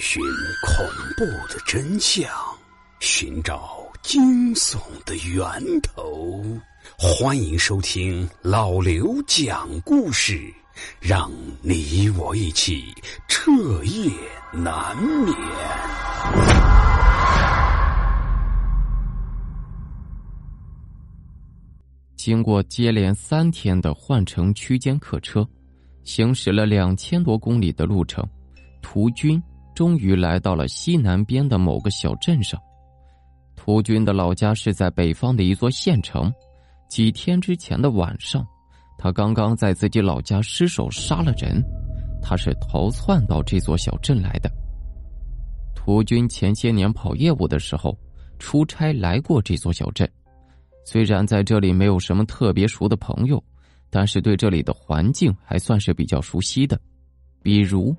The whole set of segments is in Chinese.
寻恐怖的真相，寻找惊悚的源头。欢迎收听老刘讲故事，让你我一起彻夜难眠。经过接连三天的换乘区间客车，行驶了两千多公里的路程。途军终于来到了西南边的某个小镇上。涂军的老家是在北方的一座县城。几天之前的晚上，他刚刚在自己老家失手杀了人。他是逃窜到这座小镇来的。涂军前些年跑业务的时候，出差来过这座小镇。虽然在这里没有什么特别熟的朋友，但是对这里的环境还算是比较熟悉的，比如。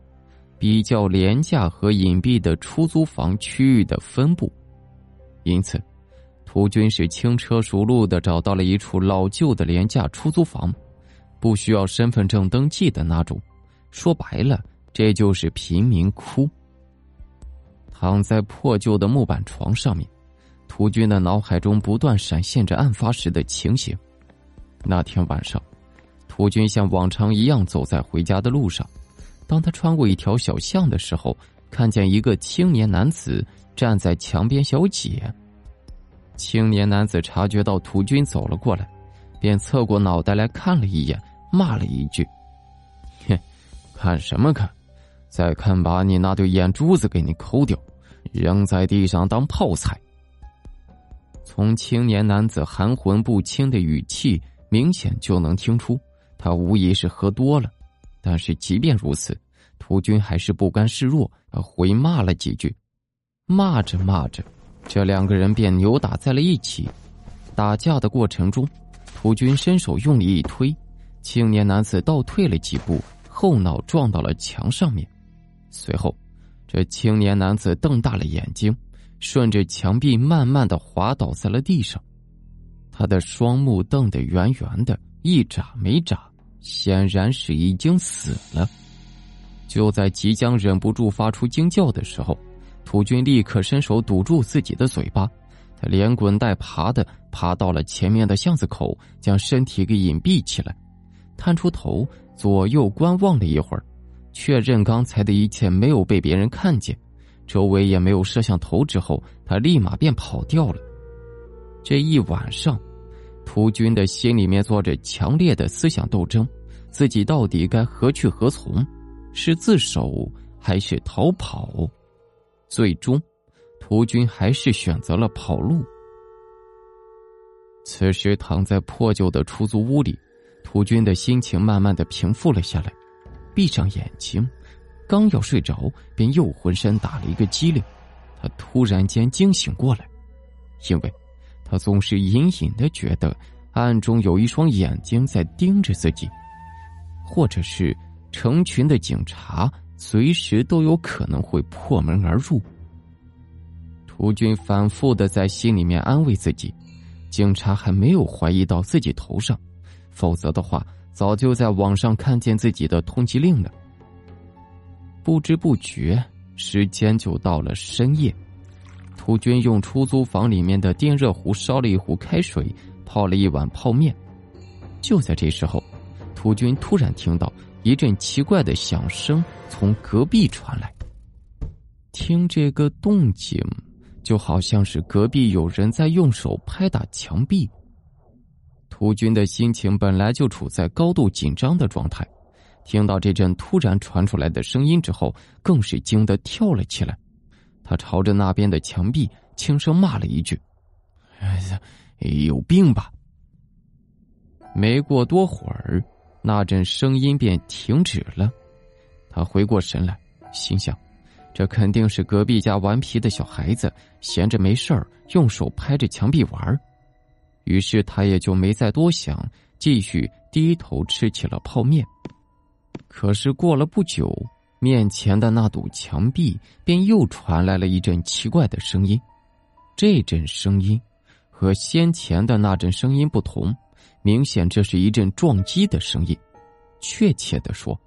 比较廉价和隐蔽的出租房区域的分布，因此，涂军是轻车熟路的找到了一处老旧的廉价出租房，不需要身份证登记的那种。说白了，这就是贫民窟。躺在破旧的木板床上面，涂军的脑海中不断闪现着案发时的情形。那天晚上，涂军像往常一样走在回家的路上。当他穿过一条小巷的时候，看见一个青年男子站在墙边小解。青年男子察觉到途军走了过来，便侧过脑袋来看了一眼，骂了一句：“哼，看什么看？再看把你那对眼珠子给你抠掉，扔在地上当泡菜。”从青年男子含混不清的语气，明显就能听出他无疑是喝多了。但是即便如此，涂军还是不甘示弱，回骂了几句。骂着骂着，这两个人便扭打在了一起。打架的过程中，涂军伸手用力一推，青年男子倒退了几步，后脑撞到了墙上面。随后，这青年男子瞪大了眼睛，顺着墙壁慢慢的滑倒在了地上。他的双目瞪得圆圆的，一眨没眨。显然是已经死了。就在即将忍不住发出惊叫的时候，土军立刻伸手堵住自己的嘴巴，他连滚带爬的爬到了前面的巷子口，将身体给隐蔽起来，探出头左右观望了一会儿，确认刚才的一切没有被别人看见，周围也没有摄像头之后，他立马便跑掉了。这一晚上。涂军的心里面做着强烈的思想斗争，自己到底该何去何从？是自首还是逃跑？最终，涂军还是选择了跑路。此时躺在破旧的出租屋里，涂军的心情慢慢的平复了下来，闭上眼睛，刚要睡着，便又浑身打了一个激灵，他突然间惊醒过来，因为。他总是隐隐的觉得，暗中有一双眼睛在盯着自己，或者是成群的警察随时都有可能会破门而入。涂军反复的在心里面安慰自己，警察还没有怀疑到自己头上，否则的话，早就在网上看见自己的通缉令了。不知不觉，时间就到了深夜。涂军用出租房里面的电热壶烧了一壶开水，泡了一碗泡面。就在这时候，涂军突然听到一阵奇怪的响声从隔壁传来。听这个动静，就好像是隔壁有人在用手拍打墙壁。涂军的心情本来就处在高度紧张的状态，听到这阵突然传出来的声音之后，更是惊得跳了起来。他朝着那边的墙壁轻声骂了一句：“哎呀，有病吧！”没过多会儿，那阵声音便停止了。他回过神来，心想：“这肯定是隔壁家顽皮的小孩子闲着没事儿，用手拍着墙壁玩。”于是他也就没再多想，继续低头吃起了泡面。可是过了不久。面前的那堵墙壁便又传来了一阵奇怪的声音，这阵声音和先前的那阵声音不同，明显这是一阵撞击的声音。确切的说，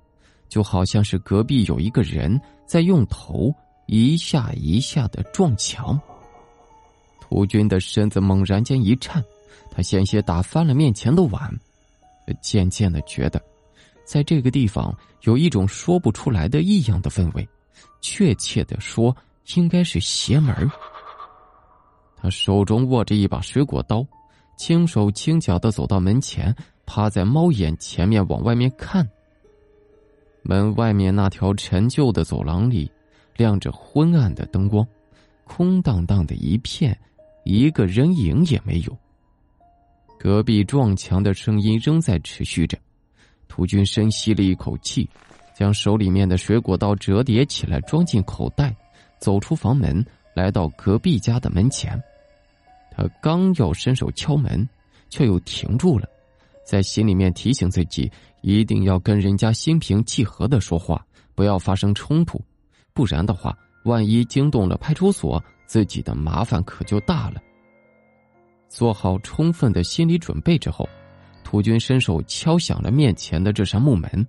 就好像是隔壁有一个人在用头一下一下的撞墙。涂军的身子猛然间一颤，他险些打翻了面前的碗，渐渐的觉得，在这个地方有一种说不出来的异样的氛围，确切的说，应该是邪门。他手中握着一把水果刀，轻手轻脚的走到门前，趴在猫眼前面往外面看。门外面那条陈旧的走廊里，亮着昏暗的灯光，空荡荡的一片。一个人影也没有。隔壁撞墙的声音仍在持续着。涂军深吸了一口气，将手里面的水果刀折叠起来，装进口袋，走出房门，来到隔壁家的门前。他刚要伸手敲门，却又停住了，在心里面提醒自己，一定要跟人家心平气和的说话，不要发生冲突，不然的话，万一惊动了派出所。自己的麻烦可就大了。做好充分的心理准备之后，涂军伸手敲响了面前的这扇木门。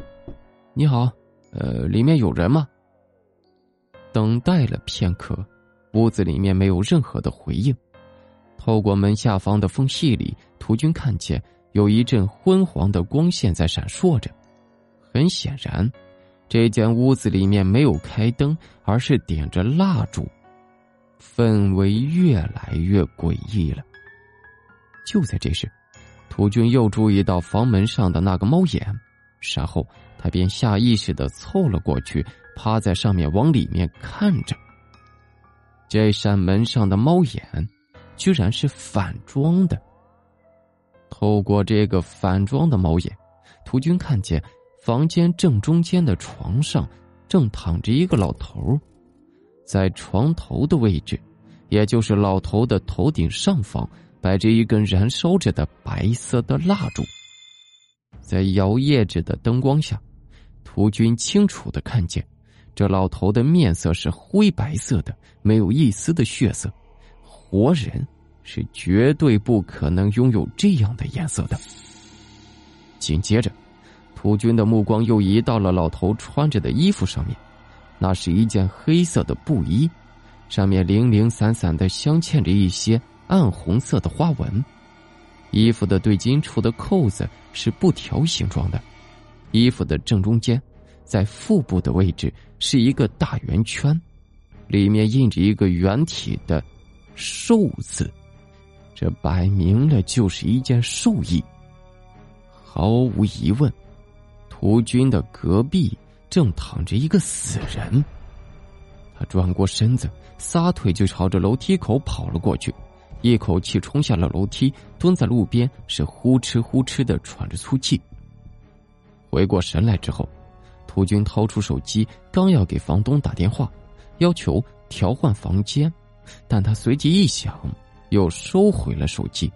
“你好，呃，里面有人吗？”等待了片刻，屋子里面没有任何的回应。透过门下方的缝隙里，涂军看见有一阵昏黄的光线在闪烁着。很显然，这间屋子里面没有开灯，而是点着蜡烛。氛围越来越诡异了。就在这时，涂军又注意到房门上的那个猫眼，然后他便下意识的凑了过去，趴在上面往里面看着。这扇门上的猫眼，居然是反装的。透过这个反装的猫眼，涂军看见房间正中间的床上正躺着一个老头在床头的位置，也就是老头的头顶上方，摆着一根燃烧着的白色的蜡烛。在摇曳着的灯光下，涂军清楚的看见，这老头的面色是灰白色的，没有一丝的血色。活人是绝对不可能拥有这样的颜色的。紧接着，涂军的目光又移到了老头穿着的衣服上面。那是一件黑色的布衣，上面零零散散的镶嵌着一些暗红色的花纹。衣服的对襟处的扣子是布条形状的，衣服的正中间，在腹部的位置是一个大圆圈，里面印着一个圆体的“寿”字，这摆明了就是一件寿衣。毫无疑问，屠军的隔壁。正躺着一个死人，他转过身子，撒腿就朝着楼梯口跑了过去，一口气冲下了楼梯，蹲在路边，是呼哧呼哧的喘着粗气。回过神来之后，涂军掏出手机，刚要给房东打电话，要求调换房间，但他随即一想，又收回了手机。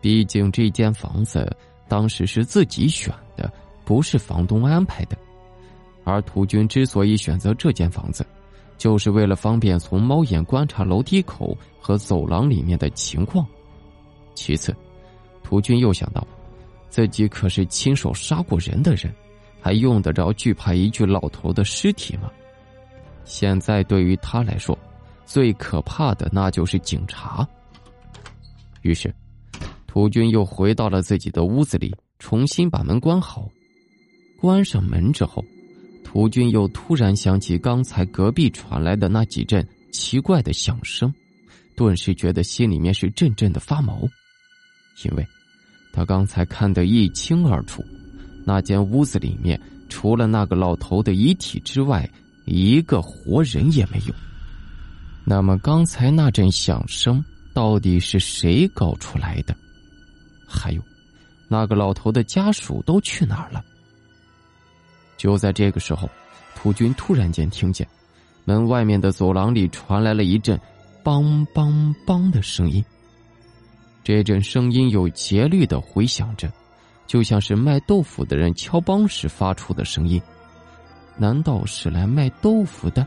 毕竟这间房子当时是自己选的，不是房东安排的。而涂军之所以选择这间房子，就是为了方便从猫眼观察楼梯口和走廊里面的情况。其次，涂军又想到，自己可是亲手杀过人的人，还用得着惧怕一具老头的尸体吗？现在对于他来说，最可怕的那就是警察。于是，涂军又回到了自己的屋子里，重新把门关好。关上门之后。吴军又突然想起刚才隔壁传来的那几阵奇怪的响声，顿时觉得心里面是阵阵的发毛，因为，他刚才看得一清二楚，那间屋子里面除了那个老头的遗体之外，一个活人也没有。那么刚才那阵响声到底是谁搞出来的？还有，那个老头的家属都去哪儿了？就在这个时候，普军突然间听见门外面的走廊里传来了一阵“梆梆梆”的声音。这阵声音有节律的回响着，就像是卖豆腐的人敲梆时发出的声音。难道是来卖豆腐的？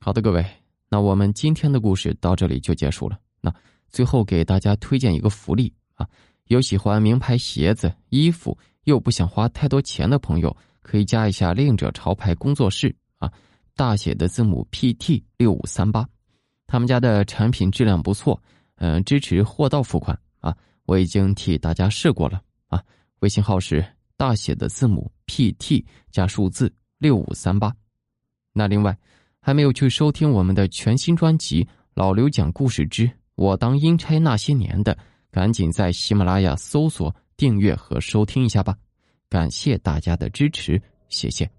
好的，各位，那我们今天的故事到这里就结束了。那最后给大家推荐一个福利啊，有喜欢名牌鞋子、衣服。又不想花太多钱的朋友。可以加一下另者潮牌工作室啊，大写的字母 PT 六五三八，他们家的产品质量不错，嗯，支持货到付款啊，我已经替大家试过了啊，微信号是大写的字母 PT 加数字六五三八。那另外，还没有去收听我们的全新专辑《老刘讲故事之我当阴差那些年》的，赶紧在喜马拉雅搜索订阅和收听一下吧。感谢大家的支持，谢谢。